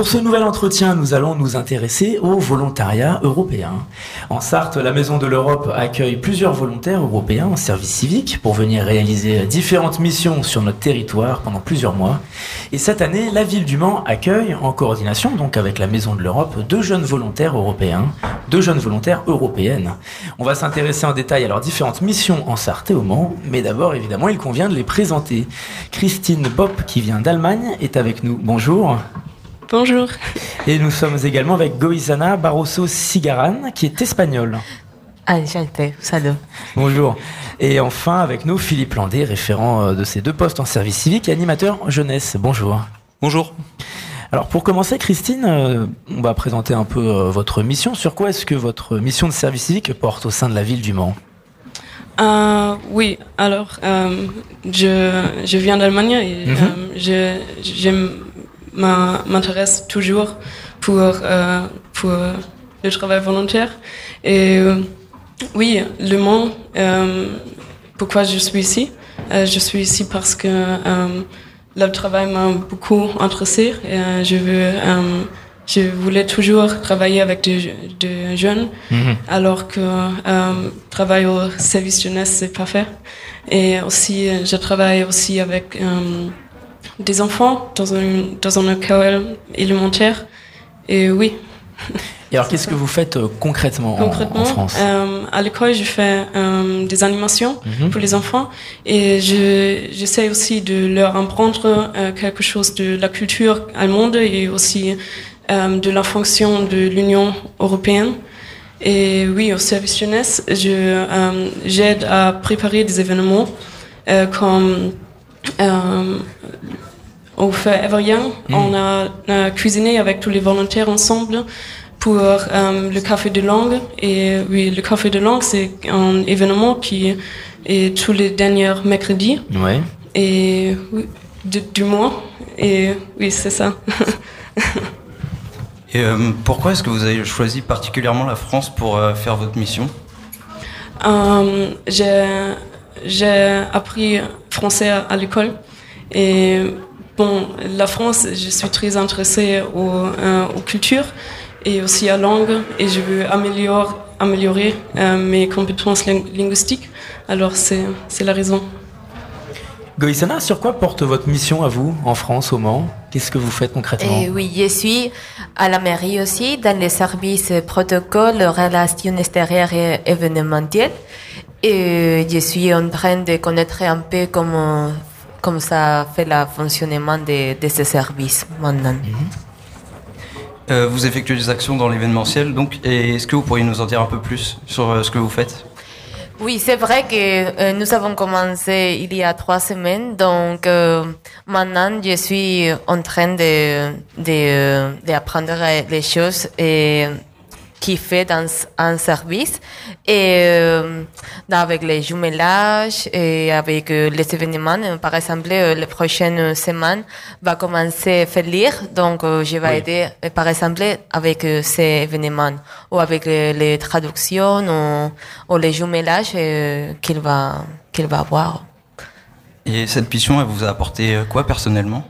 Pour ce nouvel entretien, nous allons nous intéresser au volontariat européen. En Sarthe, la Maison de l'Europe accueille plusieurs volontaires européens en service civique pour venir réaliser différentes missions sur notre territoire pendant plusieurs mois. Et cette année, la ville du Mans accueille, en coordination donc avec la Maison de l'Europe, deux jeunes volontaires européens, deux jeunes volontaires européennes. On va s'intéresser en détail à leurs différentes missions en Sarthe et au Mans, mais d'abord, évidemment, il convient de les présenter. Christine Bopp, qui vient d'Allemagne, est avec nous. Bonjour. Bonjour. Et nous sommes également avec Goizana Barroso Cigaran, qui est espagnole. Enchanté, salut. Bonjour. Et enfin avec nous Philippe Landé, référent euh, de ces deux postes en service civique et animateur jeunesse. Bonjour. Bonjour. Alors pour commencer, Christine, euh, on va présenter un peu euh, votre mission. Sur quoi est-ce que votre mission de service civique porte au sein de la ville du Mans? Euh, oui, alors euh, je, je viens d'Allemagne et Mhm. euh, je, je m'a- m'intéresse toujours pour, euh, pour le travail volontaire. Et euh, oui, Le Mans, euh, pourquoi je suis ici Euh, Je suis ici parce que euh, le travail m'a beaucoup intéressé. Et, euh, je, veux, euh, je voulais toujours travailler avec des, des jeunes alors que euh, travail au service jeunesse c'est pas fait. Et aussi, euh, je travaille aussi avec euh, des enfants dans une dans école élémentaire. Et oui, Et alors qu'est-ce que vous faites euh, concrètement, en- concrètement, en, France euh, à l'école, je fais euh, des animations Mhm. pour les enfants et je j'essaie aussi de leur apprendre euh, quelque chose de la culture allemande et aussi euh, de la fonction de l'Union européenne. Et oui, au service jeunesse, je euh, j'aide à préparer des événements euh, euh, au feu Everyoung. Mm. On a, cuisiné avec tous les volontaires ensemble pour euh, le café de langue. Et oui, le café de langue, c'est un événement qui est tous les derniers mercredis Ouais. et oui, de- du mois. Et oui, c'est ça. Et euh, pourquoi est-ce que vous avez choisi particulièrement la France pour euh, faire votre mission? J'ai appris français à, l'école. Et bon la France je suis très intéressée aux, euh, aux cultures et aussi à la langue. Et je veux améliorer améliorer euh, mes compétences ling- linguistiques. Alors c'est c'est la raison. Goïsana, sur quoi porte votre mission à vous en France, au Mans? Qu'est-ce que vous faites concrètement? Et oui, je suis à la mairie aussi, dans les services protocole, relations extérieures et événementielles. Et je suis en train de connaître un peu comment, comment ça fait le fonctionnement de, de ces services maintenant. Euh, Vous effectuez des actions dans l'événementiel, donc, est-ce que vous pourriez nous en dire un peu plus sur euh, ce que vous faites? Oui, c'est vrai que euh, nous avons commencé il y a trois semaines, donc maintenant je suis en train de de- d'apprendre les choses et qui fait dans un service et euh, avec les jumelages et avec euh, les événements. Euh, Par exemple, euh, les prochaines semaines va commencer à faire lire, donc euh, je vais Oui. aider, par exemple, avec ces événements ou avec les traductions ou, ou les jumelages euh, qu'il va qu'il va avoir. Et cette mission, elle vous a apporté quoi personnellement?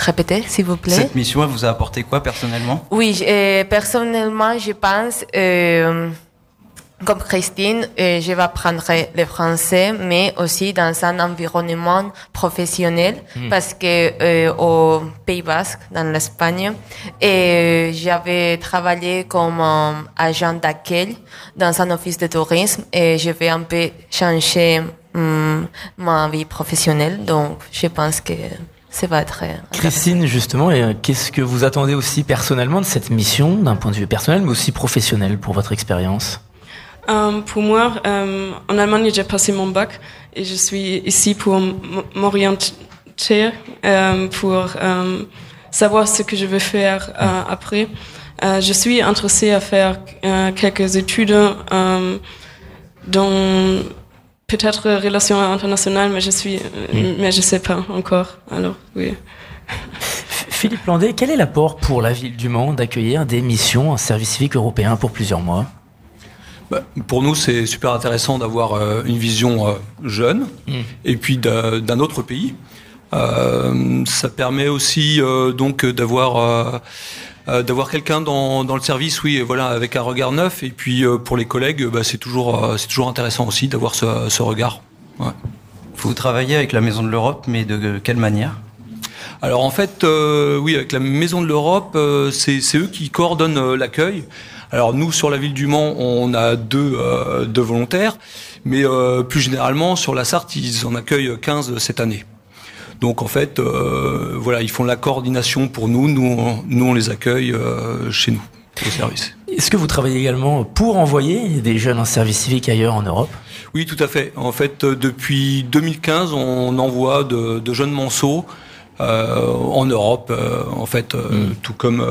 Répétez, s'il vous plaît. Cette mission, elle vous a apporté quoi personnellement? Oui, euh, personnellement, je pense, euh, comme Christine, euh, je vais apprendre le français, mais aussi dans un environnement professionnel, parce que au Pays Basque, dans l'Espagne, j'avais travaillé comme agent d'accueil dans un office de tourisme et je vais un peu changer hum, ma vie professionnelle, donc je pense que va être euh, Christine, justement, et, euh, qu'est-ce que vous attendez aussi personnellement de cette mission, d'un point de vue personnel, mais aussi professionnel pour votre expérience? Euh, pour moi, euh, en Allemagne, j'ai passé mon bac et je suis ici pour m'orienter, euh, pour savoir ce que je veux faire euh, après. Je suis intéressée à faire quelques études dans peut-être relations internationales, mais je suis, euh, mais je sais pas encore. Alors oui. Philippe Landé, quel est l'apport pour la ville du Mans d'accueillir des missions en service civique européen pour plusieurs mois? Bah, pour nous, c'est super intéressant d'avoir euh, une vision euh, jeune Mm. et puis d'un d'un autre pays. ça permet aussi donc d'avoir d'avoir quelqu'un dans, dans le service, oui, voilà, avec un regard neuf. Et puis pour les collègues, bah, c'est toujours c'est toujours intéressant aussi d'avoir ce, ce regard. Ouais. Vous travaillez avec la Maison de l'Europe, mais de quelle manière? Alors en fait, euh, oui, avec la Maison de l'Europe, euh, c'est eux qui coordonnent euh, l'accueil. Alors nous, sur la ville du Mans, on a deux, deux volontaires, mais plus généralement, sur la Sarthe, ils en accueillent 15 cette année. Donc en fait, voilà, ils font la coordination pour nous, nous, on, nous on les accueille chez nous, au service. Est-ce que vous travaillez également pour envoyer des jeunes en service civique ailleurs en Europe? Oui, tout à fait. En fait, depuis 2015, on envoie de, de jeunes manceaux euh, en Europe, euh, en fait, euh, mm. tout comme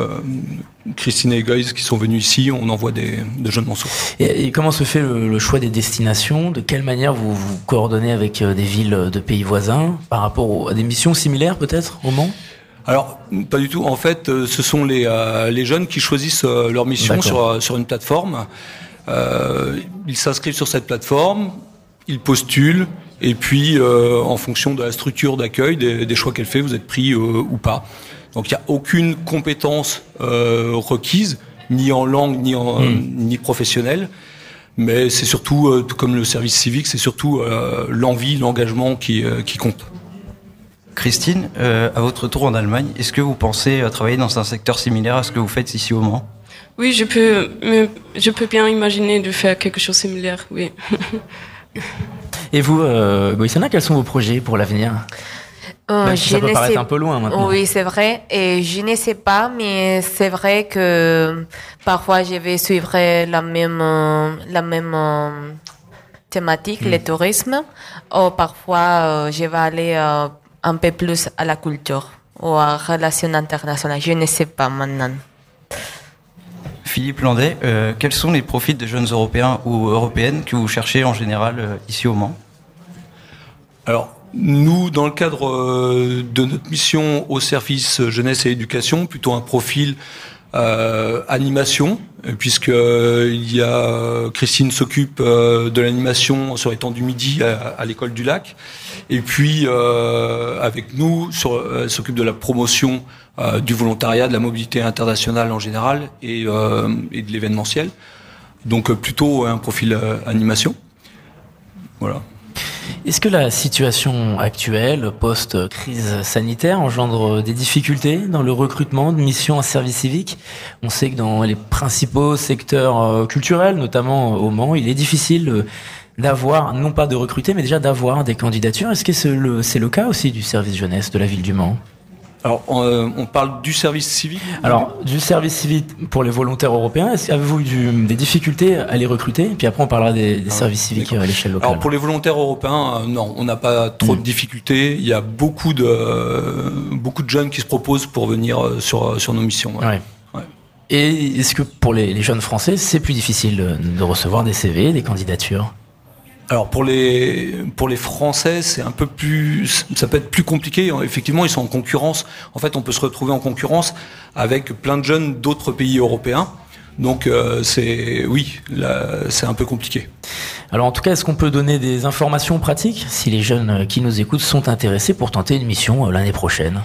Christine et Goyes qui sont venus ici, on envoie des, de jeunes morceaux. Et, comment se fait le, choix des destinations? De quelle manière vous vous coordonnez avec des villes de pays voisins par rapport à des missions similaires peut-être au Mans? Alors, pas du tout. En fait, ce sont les, les jeunes qui choisissent leur mission sur, sur une plateforme. ils s'inscrivent sur cette plateforme, ils postulent, et puis, euh, en fonction de la structure d'accueil, des, choix qu'elle fait, vous êtes pris euh, ou pas. Donc, il n'y a aucune compétence euh, requise, ni en langue, ni, en, hmm. ni professionnelle. Mais c'est surtout, tout comme le service civique, c'est surtout l'envie, l'engagement qui, qui compte. Christine, à votre tour en Allemagne, est-ce que vous pensez travailler dans un secteur similaire à ce que vous faites ici au Mans? Oui, je peux, je peux bien imaginer de faire quelque chose de similaire, oui. Et vous, euh, quels sont vos projets pour l'avenir? Euh, ça peut paraître un peu loin maintenant. Oui, c'est vrai. Et je ne sais pas, mais c'est vrai que parfois je vais suivre la même, la même euh, thématique, hmm. le tourisme, ou parfois euh, je vais aller un peu plus à la culture ou à la relations internationales. Je ne sais pas maintenant. Philippe Landais, euh, quels sont les profils de jeunes Européens ou Européennes que vous cherchez en général euh, ici au Mans? Alors, nous, dans le cadre euh, de notre mission au service jeunesse et éducation, plutôt un profil animation, puisque il y a Christine s'occupe de l'animation sur les temps du midi à, l'école du lac, et puis avec nous, elle s'occupe de la promotion euh, du volontariat, de la mobilité internationale en général et, euh, et de l'événementiel. Donc euh, plutôt un profil animation. Voilà. Est-ce que la situation actuelle, post-crise sanitaire, engendre des difficultés dans le recrutement de missions en service civique? On sait que dans les principaux secteurs culturels, notamment au Mans, il est difficile d'avoir, non pas de recruter, mais déjà d'avoir des candidatures. Est-ce que c'est le cas aussi du service jeunesse de la ville du Mans? Alors, on, euh, on, parle du service civique Alors, du service civique pour les volontaires européens, avez-vous eu des difficultés à les recruter Puis après, on parlera des, des ah, services civiques à l'échelle locale. Alors, pour les volontaires européens, euh, non, on n'a pas trop de hmm. difficultés. Il y a beaucoup de, euh, beaucoup de jeunes qui se proposent pour venir sur, sur nos missions. Ouais. Ouais. Et est-ce que pour les, les jeunes français, c'est plus difficile de recevoir des CV, des candidatures? Alors pour les pour les Français, c'est un peu plus, ça peut être plus compliqué. Effectivement, ils sont en concurrence. En fait, on peut se retrouver en concurrence avec plein de jeunes d'autres pays européens. Donc euh, c'est oui, c'est un peu compliqué. Alors en tout cas, est-ce qu'on peut donner des informations pratiques si les jeunes qui nous écoutent sont intéressés pour tenter une mission euh, l'année prochaine?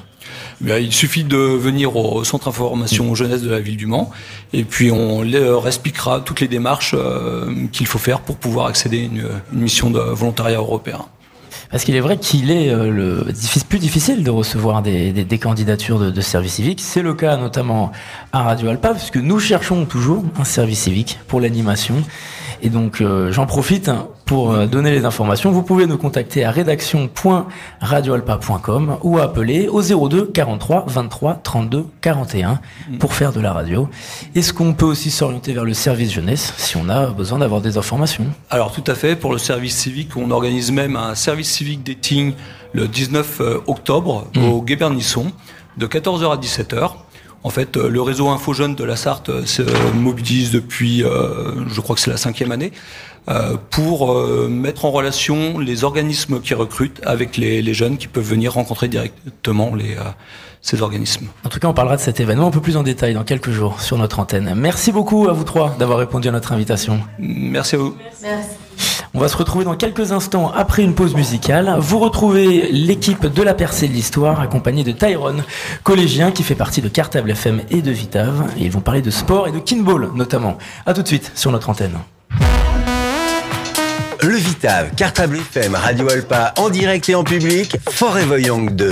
Il suffit de venir au centre information jeunesse de la ville du Mans et puis on leur expliquera toutes les démarches euh, qu'il faut faire pour pouvoir accéder à une, mission de volontariat européen. Parce qu'il est vrai qu'il est euh, le, plus difficile de recevoir des, candidatures de, service civique. C'est le cas notamment à Radio Alpa, puisque nous cherchons toujours un service civique pour l'animation. Et donc euh, j'en profite hein, pour euh, donner les informations. Vous pouvez nous contacter à rédaction.radioalpa.com ou appeler au 02 43 23 32 41 pour faire de la radio. Est-ce qu'on peut aussi s'orienter vers le service jeunesse si on a besoin d'avoir des informations? Alors tout à fait. Pour le service civique, on organise même un service civique dating le 19 euh, octobre mmh. au Guébernisson de 14h à 17h. En fait, euh, le réseau Info Jeune de la Sarthe euh, se mobilise depuis, euh, je crois que c'est la cinquième année, pour mettre en relation les organismes qui recrutent avec les, jeunes qui peuvent venir rencontrer directement les, ces organismes. En tout cas, on parlera de cet événement un peu plus en détail dans quelques jours sur notre antenne. Merci beaucoup à vous trois d'avoir répondu à notre invitation. Merci à vous. Merci. On va se retrouver dans quelques instants après une pause musicale. Vous retrouvez l'équipe de la percée de l'histoire accompagnée de Tyrone, collégien qui fait partie de Cartable FM et de Vitave. Et ils vont parler de sport et de kinball notamment. A tout de suite sur notre antenne. Le Vitave, Cartable FM, Radio Alpa, en direct et en public, Forever Young 2.